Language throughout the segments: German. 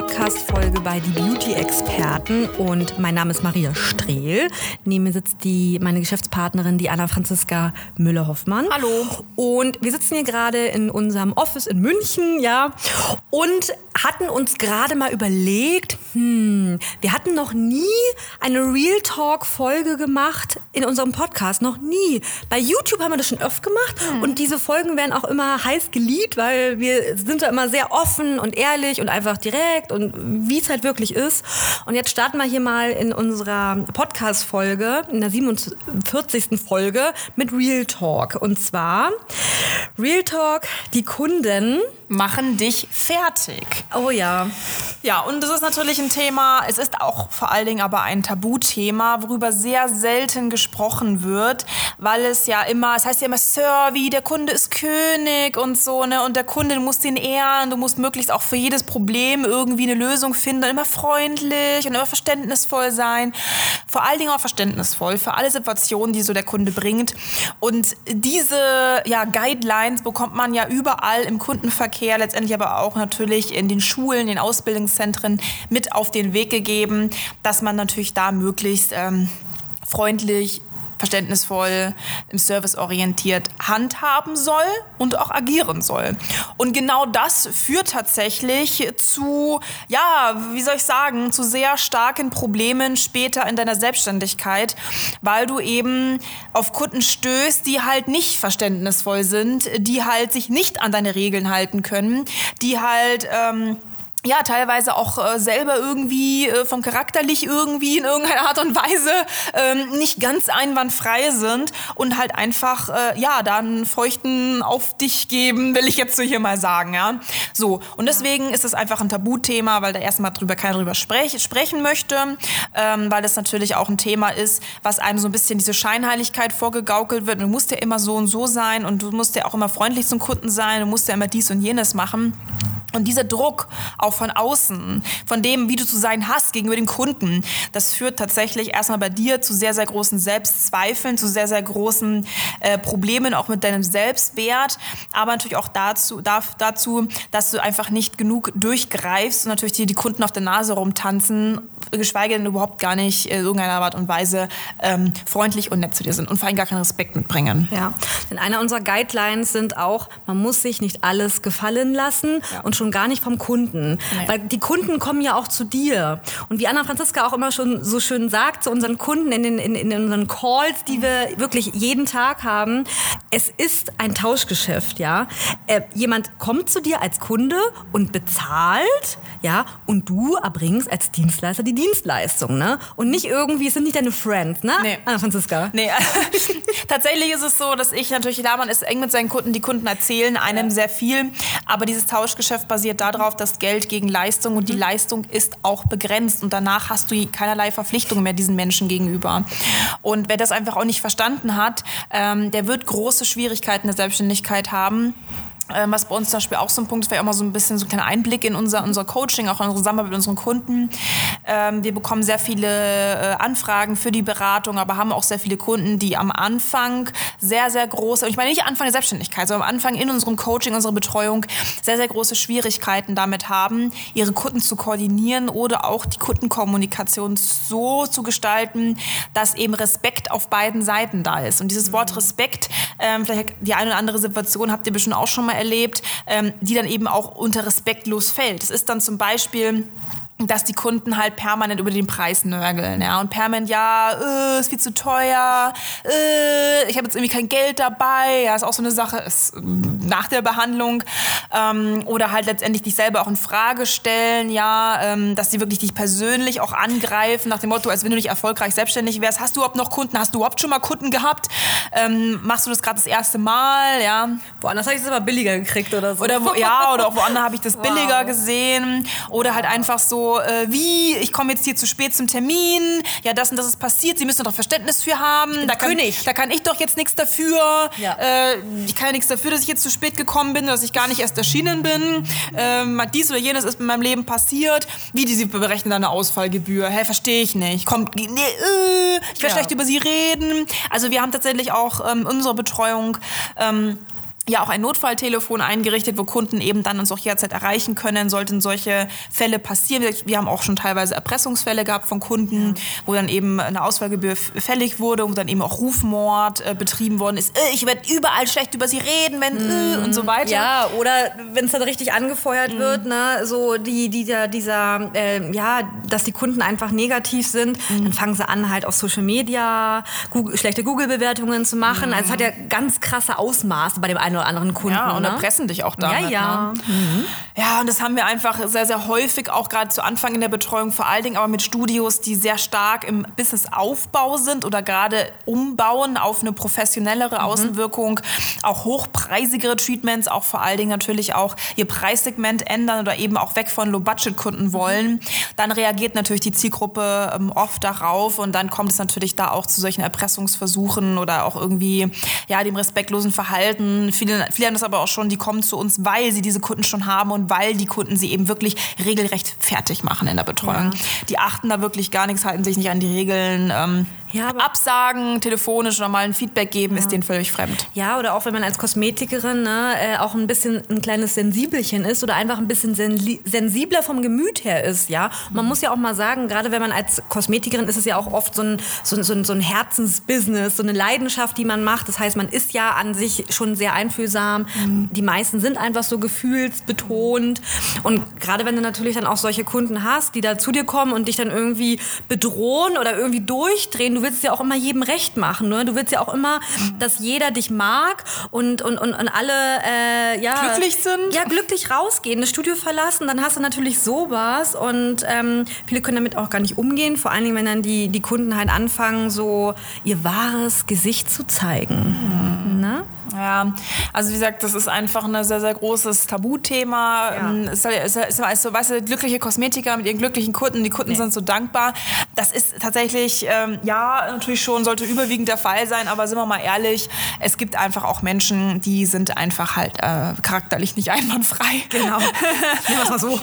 Podcast-Folge bei Die Beauty-Experten. Und mein Name ist Maria Strehl. Neben mir sitzt die, meine Geschäftspartnerin, die Anna Franziska Müller-Hoffmann. Hallo. Und wir sitzen hier gerade in unserem Office in München, ja. Und hatten uns gerade mal überlegt, hm, wir hatten noch nie eine Real Talk-Folge gemacht in unserem Podcast. Noch nie. Bei YouTube haben wir das schon oft gemacht. Und diese Folgen werden auch immer heiß geliebt, weil wir sind da immer sehr offen und ehrlich und einfach direkt und wie es halt wirklich ist. Und jetzt starten wir hier mal in unserer Podcast-Folge, in der 47. Folge mit Real Talk. Und zwar Real Talk, die Kunden. Machen dich fertig. Oh ja. Ja, und das ist natürlich ein Thema, es ist auch vor allen Dingen aber ein Tabuthema, worüber sehr selten gesprochen wird, weil es ja immer, es heißt ja immer Survey, der Kunde ist König und so, ne, und der Kunde, du musst ihn ehren, du musst möglichst auch für jedes Problem irgendwie eine Lösung finden und immer freundlich und immer verständnisvoll sein. Vor allen Dingen auch verständnisvoll für alle Situationen, die so der Kunde bringt. Und diese, ja, Guidelines bekommt man ja überall im Kundenverkehr, letztendlich aber auch natürlich in den Schulen, in den Ausbildungszentren mit auf den Weg gegeben, dass man natürlich da möglichst ähm, freundlich, verständnisvoll, im Service orientiert handhaben soll und auch agieren soll. Und genau das führt tatsächlich zu, ja, wie soll ich sagen, zu sehr starken Problemen später in deiner Selbstständigkeit, weil du eben auf Kunden stößt, die halt nicht verständnisvoll sind, die halt sich nicht an deine Regeln halten können, die halt ähm, ja, teilweise auch äh, selber irgendwie äh, vom Charakterlich irgendwie in irgendeiner Art und Weise ähm, nicht ganz einwandfrei sind und halt einfach, äh, ja, da einen feuchten auf dich geben, will ich jetzt so hier mal sagen, ja. So, und deswegen ist es einfach ein Tabuthema, weil da erstmal drüber keiner drüber sprech, sprechen möchte, ähm, weil das natürlich auch ein Thema ist, was einem so ein bisschen diese Scheinheiligkeit vorgegaukelt wird. Du musst ja immer so und so sein und du musst ja auch immer freundlich zum Kunden sein, du musst ja immer dies und jenes machen. Und dieser Druck auch von außen, von dem, wie du zu sein hast gegenüber den Kunden, das führt tatsächlich erstmal bei dir zu sehr, sehr großen Selbstzweifeln, zu sehr, sehr großen äh, Problemen auch mit deinem Selbstwert, aber natürlich auch dazu, darf, dazu, dass du einfach nicht genug durchgreifst und natürlich dir die Kunden auf der Nase rumtanzen, geschweige denn überhaupt gar nicht in irgendeiner Art und Weise ähm, freundlich und nett zu dir sind und vor allem gar keinen Respekt mitbringen. Ja, denn einer unserer Guidelines sind auch, man muss sich nicht alles gefallen lassen Ja. und schon gar nicht vom Kunden. Nee. Weil die Kunden kommen ja auch zu dir. Und wie Anna Franziska auch immer schon so schön sagt zu unseren Kunden in, den, in, in unseren Calls, die wir wirklich jeden Tag haben, es ist ein Tauschgeschäft, ja. Äh, jemand kommt zu dir als Kunde und bezahlt, ja, und du erbringst als Dienstleister die Dienstleistung, ne? Und nicht irgendwie, es sind nicht deine Friends, ne? Nee. Anna Franziska. Nee, tatsächlich ist es so, dass ich natürlich, klar, man ist eng mit seinen Kunden, die Kunden erzählen einem sehr viel, aber dieses Tauschgeschäft basiert darauf, dass Geld gegen Leistung und die Leistung ist auch begrenzt und danach hast du keinerlei Verpflichtungen mehr diesen Menschen gegenüber. Und wer das einfach auch nicht verstanden hat, ähm, der wird große Schwierigkeiten in der Selbstständigkeit haben. Ähm, was bei uns zum Beispiel auch so ein Punkt ist, wäre auch mal so ein bisschen so ein kleiner Einblick in unser, unser Coaching, auch in unsere Zusammenarbeit mit unseren Kunden. Ähm, wir bekommen sehr viele äh, Anfragen für die Beratung, aber haben auch sehr viele Kunden, die am Anfang sehr, sehr große, ich meine nicht Anfang der Selbstständigkeit, sondern am Anfang in unserem Coaching, unserer Betreuung sehr, sehr große Schwierigkeiten damit haben, ihre Kunden zu koordinieren oder auch die Kundenkommunikation so zu gestalten, dass eben Respekt auf beiden Seiten da ist. Und dieses Wort Respekt, ähm, vielleicht die eine oder andere Situation habt ihr bestimmt auch schon mal erlebt, ähm, die dann eben auch unter respektlos fällt. Es ist dann zum Beispiel dass die Kunden halt permanent über den Preis nörgeln, ja, und permanent, ja, äh, ist viel zu teuer, äh, ich habe jetzt irgendwie kein Geld dabei, ja, ist auch so eine Sache, ist, ähm, nach der Behandlung, ähm, oder halt letztendlich dich selber auch in Frage stellen, ja, ähm, dass sie wirklich dich persönlich auch angreifen nach dem Motto, als wenn du nicht erfolgreich selbstständig wärst. Hast du überhaupt noch Kunden? Hast du überhaupt schon mal Kunden gehabt? Ähm, machst du das gerade das erste Mal? Ja. Woanders habe ich es aber billiger gekriegt oder so. Oder wo, ja, oder auch woanders habe ich das billiger wow. gesehen. Oder halt einfach so, äh, wie, ich komme jetzt hier zu spät zum Termin, ja, das und das ist passiert, Sie müssen doch Verständnis für haben. Da kann, König. da kann ich doch jetzt nichts dafür. Ja. Äh, ich kann ja nichts dafür, dass ich jetzt zu spät gekommen bin, dass ich gar nicht erst erschienen bin. Ähm, dies oder jenes ist in meinem Leben passiert. Wie, die, Sie berechnen eine Ausfallgebühr? Hä, verstehe ich nicht. Kommt, nee, äh, ich werde ja. schlecht über Sie reden. Also wir haben tatsächlich auch ähm, unsere Betreuung ähm, ja auch ein Notfalltelefon eingerichtet, wo Kunden eben dann uns auch jederzeit erreichen können, sollten solche Fälle passieren. Wir haben auch schon teilweise Erpressungsfälle gehabt von Kunden, ja. wo dann eben eine Ausfallgebühr fällig wurde und dann eben auch Rufmord äh, betrieben worden ist. Äh, ich werde überall schlecht über sie reden, wenn äh, mhm. und so weiter. Ja, oder wenn es dann richtig angefeuert mhm. wird, ne, so die, die, dieser, dieser äh, ja, dass die Kunden einfach negativ sind, mhm. dann fangen sie an halt auf Social Media Google, schlechte Google-Bewertungen zu machen. Also es hat ja ganz krasse Ausmaße bei dem einen oder anderen Kunden. Ja, und ne? erpressen dich auch damit. Ja, ja. Ne? Mhm. Ja, und das haben wir einfach sehr, sehr häufig, auch gerade zu Anfang in der Betreuung, vor allen Dingen aber mit Studios, die sehr stark im Businessaufbau sind oder gerade umbauen auf eine professionellere mhm. Außenwirkung, auch hochpreisigere Treatments, auch vor allen Dingen natürlich auch ihr Preissegment ändern oder eben auch weg von Low-Budget-Kunden mhm. wollen. Dann reagiert natürlich die Zielgruppe ähm, oft darauf und dann kommt es natürlich da auch zu solchen Erpressungsversuchen oder auch irgendwie ja dem respektlosen Verhalten Viele, viele haben das aber auch schon, die kommen zu uns, weil sie diese Kunden schon haben und weil die Kunden sie eben wirklich regelrecht fertig machen in der Betreuung. Ja. Die achten da wirklich gar nichts, halten sich nicht an die Regeln. Ähm, ja, Absagen, telefonisch oder mal ein Feedback geben, ja. ist denen völlig fremd. Ja, oder auch wenn man als Kosmetikerin ne, äh, auch ein bisschen ein kleines Sensibelchen ist oder einfach ein bisschen sensibler vom Gemüt her ist, ja. man muss ja auch mal sagen, gerade wenn man als Kosmetikerin ist es ja auch oft so ein, so, so, so ein Herzensbusiness, so eine Leidenschaft, die man macht. Das heißt, man ist ja an sich schon sehr einfühlsam. Mhm. Die meisten sind einfach so gefühlsbetont. Und gerade wenn du natürlich dann auch solche Kunden hast, die da zu dir kommen und dich dann irgendwie bedrohen oder irgendwie durchdrehen, du willst ja auch immer jedem recht machen. Ne? Du willst ja auch immer, dass jeder dich mag und, und, und, und alle äh, ja, glücklich sind. Ja, glücklich rausgehen, das Studio verlassen. Dann hast du natürlich sowas und ähm, viele können damit auch gar nicht umgehen. Vor allen Dingen, wenn dann die, die Kunden halt anfangen, so ihr wahres Gesicht zu zeigen. Mhm. Ne? Ja, also wie gesagt, das ist einfach ein sehr, sehr großes Tabuthema. Ja. Ähm, es ist, ist, ist so, weißt du, glückliche Kosmetiker mit ihren glücklichen Kunden, die Kunden nee. sind so dankbar. Das ist tatsächlich, ähm, ja, natürlich schon, sollte überwiegend der Fall sein, aber sind wir mal ehrlich, es gibt einfach auch Menschen, die sind einfach halt äh, charakterlich nicht einwandfrei. Genau. Nennen wir es mal so.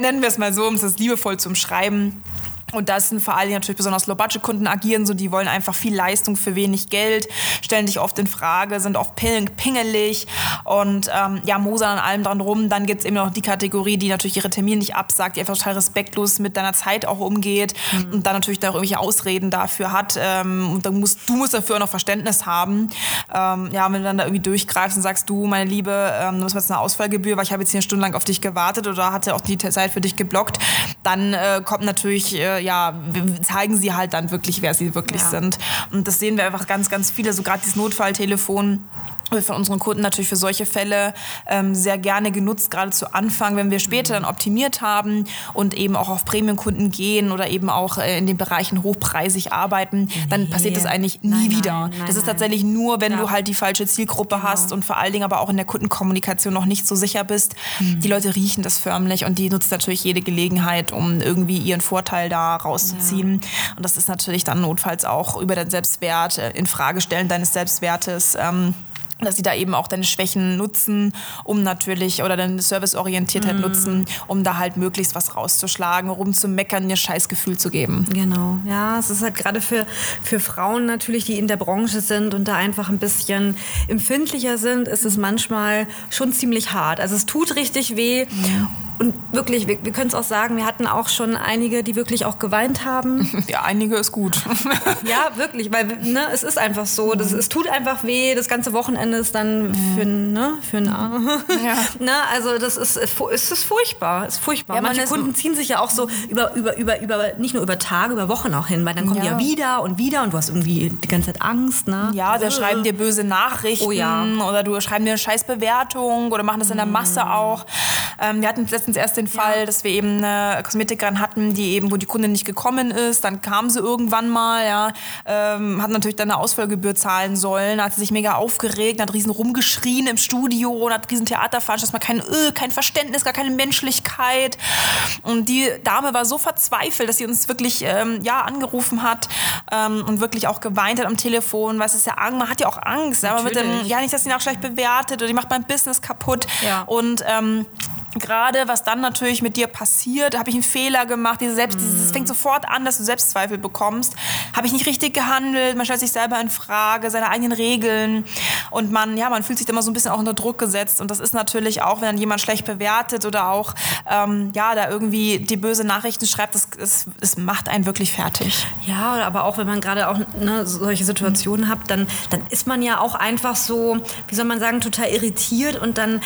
Nennen wir es mal so, um es liebevoll zu umschreiben. Und das sind vor allem natürlich besonders Low-Budget-Kunden agieren so, die wollen einfach viel Leistung für wenig Geld, stellen sich oft in Frage, sind oft pingelig und ähm, ja, mosern an allem dran rum. Dann gibt es eben noch die Kategorie, die natürlich ihre Termine nicht absagt, die einfach total respektlos mit deiner Zeit auch umgeht mhm. und dann natürlich da auch irgendwelche Ausreden dafür hat. Ähm, und dann musst, du musst dafür auch noch Verständnis haben. Ähm, ja, wenn du dann da irgendwie durchgreifst und sagst, du, meine Liebe, ähm, du musst jetzt eine Ausfallgebühr, weil ich habe jetzt hier eine Stunde lang auf dich gewartet oder hatte auch die Zeit für dich geblockt, dann äh, kommt natürlich äh, ja, zeigen sie halt dann wirklich, wer sie wirklich ja. sind. Und das sehen wir einfach ganz, ganz viele, so gerade dieses Notfalltelefon von unseren Kunden natürlich für solche Fälle ähm, sehr gerne genutzt, gerade zu Anfang, wenn wir später dann optimiert haben und eben auch auf Premium-Kunden gehen oder eben auch äh, in den Bereichen hochpreisig arbeiten, dann nee. passiert das eigentlich nie nein, wieder. Nein, nein, das ist tatsächlich nur, wenn ja. du halt die falsche Zielgruppe genau. hast und vor allen Dingen aber auch in der Kundenkommunikation noch nicht so sicher bist. Mhm. Die Leute riechen das förmlich und die nutzen natürlich jede Gelegenheit, um irgendwie ihren Vorteil da rauszuziehen. Ja. Und das ist natürlich dann notfalls auch über den Selbstwert, äh, in Frage stellen deines Selbstwertes. Ähm, dass sie da eben auch deine Schwächen nutzen, um natürlich, oder deine Serviceorientiertheit mm. nutzen, um da halt möglichst was rauszuschlagen, rumzumeckern, ihr Scheißgefühl zu geben. Genau, ja, es ist halt gerade für, für Frauen natürlich, die in der Branche sind und da einfach ein bisschen empfindlicher sind, ist es manchmal schon ziemlich hart. Also es tut richtig weh. Ja. Und wirklich, wir, wir können es auch sagen, wir hatten auch schon einige, die wirklich auch geweint haben. Ja, einige ist gut. ja, wirklich, weil ne, es ist einfach so, das, es tut einfach weh, das ganze Wochenende ist dann für, ne, für ein Arm. Ja. ne, also das ist, es ist furchtbar, ist furchtbar. Ja, Manche Kunden ziehen sich ja auch so über, über, über, über, nicht nur über Tage, über Wochen auch hin, weil dann kommen ja. die ja wieder und wieder und du hast irgendwie die ganze Zeit Angst. Ne? Ja, da schreiben dir böse Nachrichten oh, ja. oder du schreiben dir eine scheiß Bewertung oder machen das in der Masse mm. auch. Ähm, wir hatten letztens erst den Fall, ja. dass wir eben eine Kosmetikerin hatten, die eben, wo die Kundin nicht gekommen ist, dann kam sie irgendwann mal, ja, ähm, hat natürlich dann eine Ausfallgebühr zahlen sollen, hat sie sich mega aufgeregt, hat riesen rumgeschrien im Studio und hat riesen Theater veranstaltet, mal kein, öh, kein Verständnis, gar keine Menschlichkeit. Und die Dame war so verzweifelt, dass sie uns wirklich ähm, ja, angerufen hat ähm, und wirklich auch geweint hat am Telefon, es ist ja Angst, man hat ja auch Angst, aber mit dem, ja nicht, dass sie ihn auch schlecht bewertet oder die macht mein Business kaputt. Ja. Und ähm, gerade was dann natürlich mit dir passiert, habe ich einen Fehler gemacht, diese Selbst, es fängt sofort an, dass du Selbstzweifel bekommst, habe ich nicht richtig gehandelt, man stellt sich selber in Frage, seine eigenen Regeln und man, ja, man fühlt sich immer so ein bisschen auch unter Druck gesetzt und das ist natürlich auch, wenn dann jemand schlecht bewertet oder auch, ähm, ja, da irgendwie die böse Nachrichten schreibt, das, das, das macht einen wirklich fertig. Ja, aber auch wenn man gerade auch ne, solche Situationen mhm. hat, dann, dann ist man ja auch einfach so, wie soll man sagen, total irritiert und dann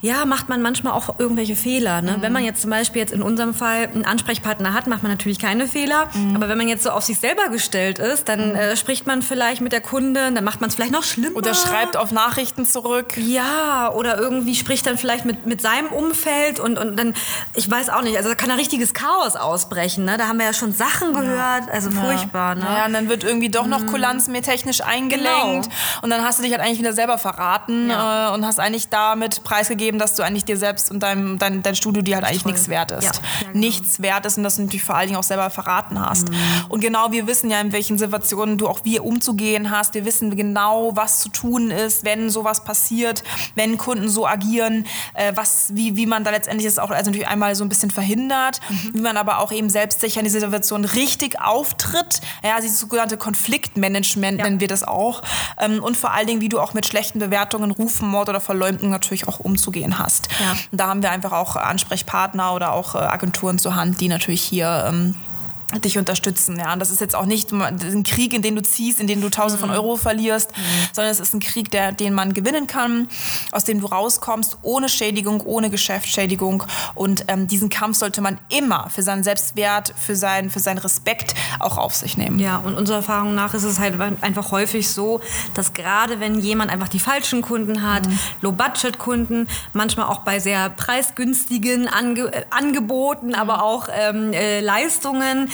ja, macht man manchmal auch irgendwelche Fehler. Ne? Mhm. Wenn man jetzt zum Beispiel jetzt in unserem Fall einen Ansprechpartner hat, macht man natürlich keine Fehler. Mhm. Aber wenn man jetzt so auf sich selber gestellt ist, dann mhm. äh, spricht man vielleicht mit der Kundin, dann macht man es vielleicht noch schlimmer. Oder schreibt auf Nachrichten zurück. Ja, oder irgendwie spricht dann vielleicht mit, mit seinem Umfeld und, und dann, ich weiß auch nicht, also da kann ein richtiges Chaos ausbrechen. Ne? Da haben wir ja schon Sachen gehört, also ja. furchtbar. Ne? Ja, und dann wird irgendwie doch noch mhm. Kulanz mehr technisch eingelenkt genau. und dann hast du dich halt eigentlich wieder selber verraten ja. äh, und hast eigentlich damit preisgegeben, zugeben, dass du eigentlich dir selbst und deinem, dein, dein Studio dir halt eigentlich Toll. nichts wert ist. Ja. Ja, genau. Nichts wert ist und dass du natürlich vor allen Dingen auch selber verraten hast. Mhm. Und genau, wir wissen ja, in welchen Situationen du auch wie umzugehen hast. Wir wissen genau, was zu tun ist, wenn sowas passiert, wenn Kunden so agieren, äh, was, wie, wie man da letztendlich ist auch also natürlich einmal so ein bisschen verhindert, mhm. wie man aber auch eben selbstsicher in dieser Situation richtig auftritt. Ja, dieses sogenannte Konfliktmanagement ja. nennen wir das auch. Ähm, und vor allen Dingen, wie du auch mit schlechten Bewertungen, Rufen, Mord oder Verleumdung natürlich auch umzugehen vorzugehen hast. Ja. Da haben wir einfach auch Ansprechpartner oder auch äh, Agenturen zur Hand, die natürlich hier ähm, dich unterstützen. Ja, und das ist jetzt auch nicht ein Krieg, in den du ziehst, in den du Tausende von mhm. Euro verlierst, mhm. sondern es ist ein Krieg, der, den man gewinnen kann, aus dem du rauskommst, ohne Schädigung, ohne Geschäftsschädigung. Und ähm, diesen Kampf sollte man immer für seinen Selbstwert, für, sein, für seinen Respekt auch auf sich nehmen. Ja, und unserer Erfahrung nach ist es halt einfach häufig so, dass gerade wenn jemand einfach die falschen Kunden hat, mhm. Low-Budget-Kunden, manchmal auch bei sehr preisgünstigen Ange Angeboten, aber auch ähm, äh, Leistungen,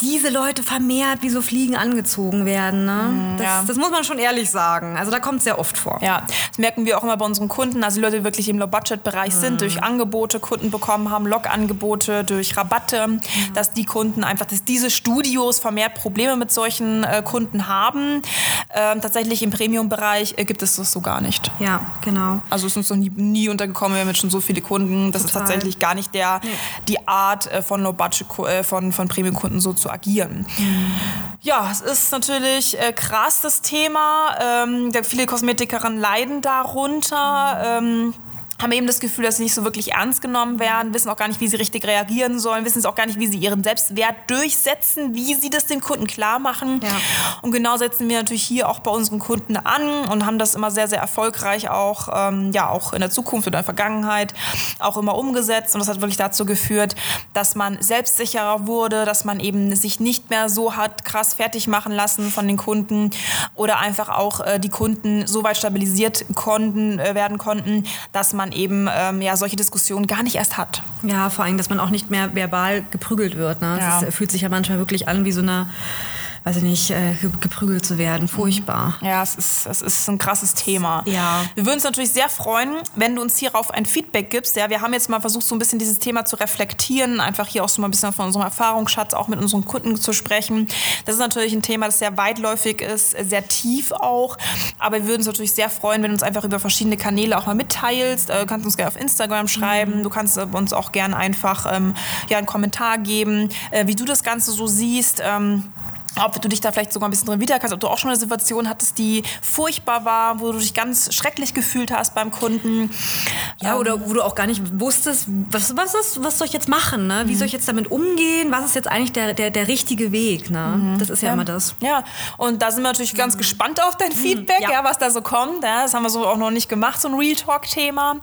diese Leute vermehrt wie so Fliegen angezogen werden. Ne? Mm, das, ja. das, muss man schon ehrlich sagen. Also da kommt es sehr oft vor. Ja, das merken wir auch immer bei unseren Kunden. Also die Leute, die wirklich im Low-Budget-Bereich mm. sind, durch Angebote Kunden bekommen haben, Log-Angebote, durch Rabatte, mm. dass die Kunden einfach, dass diese Studios vermehrt Probleme mit solchen äh, Kunden haben. Ähm, tatsächlich im Premium-Bereich äh, gibt es das so gar nicht. Ja, genau. Also es ist uns noch nie, nie untergekommen, wir haben jetzt schon so viele Kunden. Das Total. ist tatsächlich gar nicht der, nee. die Art äh, von Low-Budget, äh, von, von Premium-Kunden so zu agieren. Ja, es ist natürlich äh, krass, das Thema. Ähm, viele Kosmetikerinnen leiden darunter. Ähm, haben eben das Gefühl, dass sie nicht so wirklich ernst genommen werden, wissen auch gar nicht, wie sie richtig reagieren sollen, wissen auch gar nicht, wie sie ihren Selbstwert durchsetzen, wie sie das den Kunden klar machen. Ja. Und genau setzen wir natürlich hier auch bei unseren Kunden an und haben das immer sehr, sehr erfolgreich auch, ähm, ja, auch in der Zukunft oder in der Vergangenheit auch immer umgesetzt. Und das hat wirklich dazu geführt, dass man selbstsicherer wurde, dass man eben sich nicht mehr so hat krass fertig machen lassen von den Kunden oder einfach auch äh, die Kunden so weit stabilisiert konnten, äh, werden konnten, dass man man eben ähm, ja, solche Diskussionen gar nicht erst hat. Ja, vor allem, dass man auch nicht mehr verbal geprügelt wird. Ne? Ja. Das fühlt sich ja manchmal wirklich an wie so eine weiß ich nicht, äh, geprügelt zu werden. Furchtbar. Ja, es ist, es ist ein krasses Thema. Ja. Wir würden uns natürlich sehr freuen, wenn du uns hierauf ein Feedback gibst. Ja, wir haben jetzt mal versucht, so ein bisschen dieses Thema zu reflektieren, einfach hier auch so mal ein bisschen von unserem Erfahrungsschatz auch mit unseren Kunden zu sprechen. Das ist natürlich ein Thema, das sehr weitläufig ist, sehr tief auch. Aber wir würden uns natürlich sehr freuen, wenn du uns einfach über verschiedene Kanäle auch mal mitteilst. Äh, du kannst uns gerne auf Instagram schreiben. Mhm. Du kannst uns auch gerne einfach ähm, ja, einen Kommentar geben, äh, wie du das Ganze so siehst. Ähm, ob du dich da vielleicht sogar ein bisschen drin wiedererkennst, ob du auch schon eine Situation hattest, die furchtbar war, wo du dich ganz schrecklich gefühlt hast beim Kunden. Ja, oder wo du auch gar nicht wusstest, was, was, ist, was soll ich jetzt machen? Ne? Wie soll ich jetzt damit umgehen? Was ist jetzt eigentlich der, der, der richtige Weg? Ne? Das ist ja, immer das. Ja, und da sind wir natürlich ganz gespannt auf dein Feedback, ja. ja. was da so kommt. Ja, das haben wir so auch noch nicht gemacht, so ein Real Talk-Thema.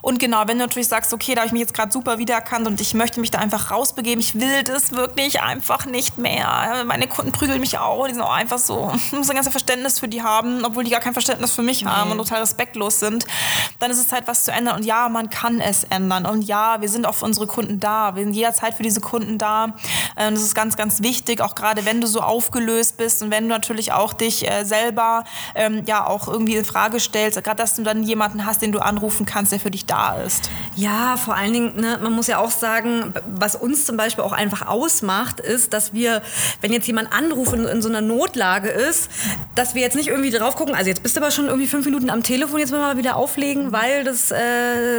Und genau, wenn du natürlich sagst, okay, da habe ich mich jetzt gerade super wiedererkannt und ich möchte mich da einfach rausbegeben, ich will das wirklich einfach nicht mehr. Meine Kunden prügeln mich auch, die sind auch einfach so, ich muss ein ganzes Verständnis für die haben, obwohl die gar kein Verständnis für mich haben und total respektlos sind. Dann ist es Zeit, was zu ändern. Und ja, man kann es ändern. Und ja, wir sind auch für unsere Kunden da. Wir sind jederzeit für diese Kunden da. Äh, Und das ist ganz, ganz wichtig, auch gerade wenn du so aufgelöst bist und wenn du natürlich auch dich äh, selber ähm, ja auch irgendwie in Frage stellst, gerade dass du dann jemanden hast, den du anrufen kannst, der für dich da ist. Ja, vor allen Dingen, ne, man muss ja auch sagen, was uns zum Beispiel auch einfach ausmacht, ist, dass wir, wenn jetzt jemand anruft und in so einer Notlage ist, dass wir jetzt nicht irgendwie drauf gucken, also jetzt bist du aber schon irgendwie fünf Minuten am Telefon, jetzt müssen wir mal wieder auflegen, weil das äh,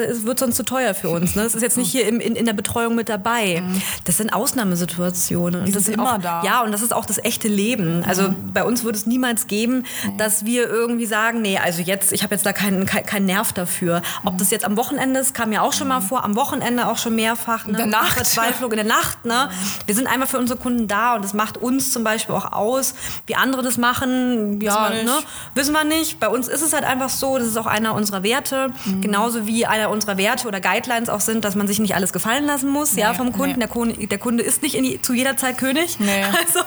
es wird sonst zu teuer für uns. Ne? Das ist jetzt nicht hier im, in, in der Betreuung mit dabei. Das sind Ausnahmesituationen. Die das sind immer auch, da. Ja, und das ist auch das echte Leben. Also bei uns würde es niemals geben, dass wir irgendwie sagen, nee, also jetzt, ich habe jetzt da keinen kein, keinen Nerv dafür. Ob das jetzt am Wochenende ist, kam ja auch schon mal vor, am Wochenende auch schon mehrfach. Ne? In der Nacht. Verzweiflung in der Nacht. Ne? Wir sind einfach für unsere Kunden da und das macht uns zum Beispiel auch aus. Wie andere das machen, ja, wir nicht. ne? wissen wir nicht. Bei uns ist es halt einfach so, das ist auch einer unserer Werte. Genauso wie einer unserer Werte oder Guidelines auch sind, dass man sich nicht alles gefallen lassen muss ja, vom Kunden. nee. Der, Kunde der Kunde ist nicht die, zu jeder Zeit König. Nee. Also,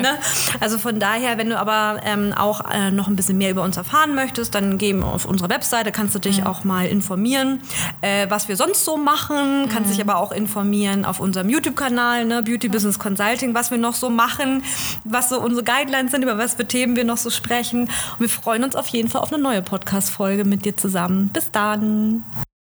ne? also von daher, wenn du aber ähm, auch äh, noch ein bisschen mehr über uns erfahren möchtest, dann geh auf unsere Webseite, kannst du dich Mhm. auch mal informieren, äh, was wir sonst so machen. Kannst Mhm. dich aber auch informieren auf unserem YouTube-Kanal, ne? Beauty Business Consulting, was wir noch so machen, was so unsere Guidelines sind, über was für Themen wir noch so sprechen. Und wir freuen uns auf jeden Fall auf eine neue Podcast-Folge mit dir zusammen. Bis dann.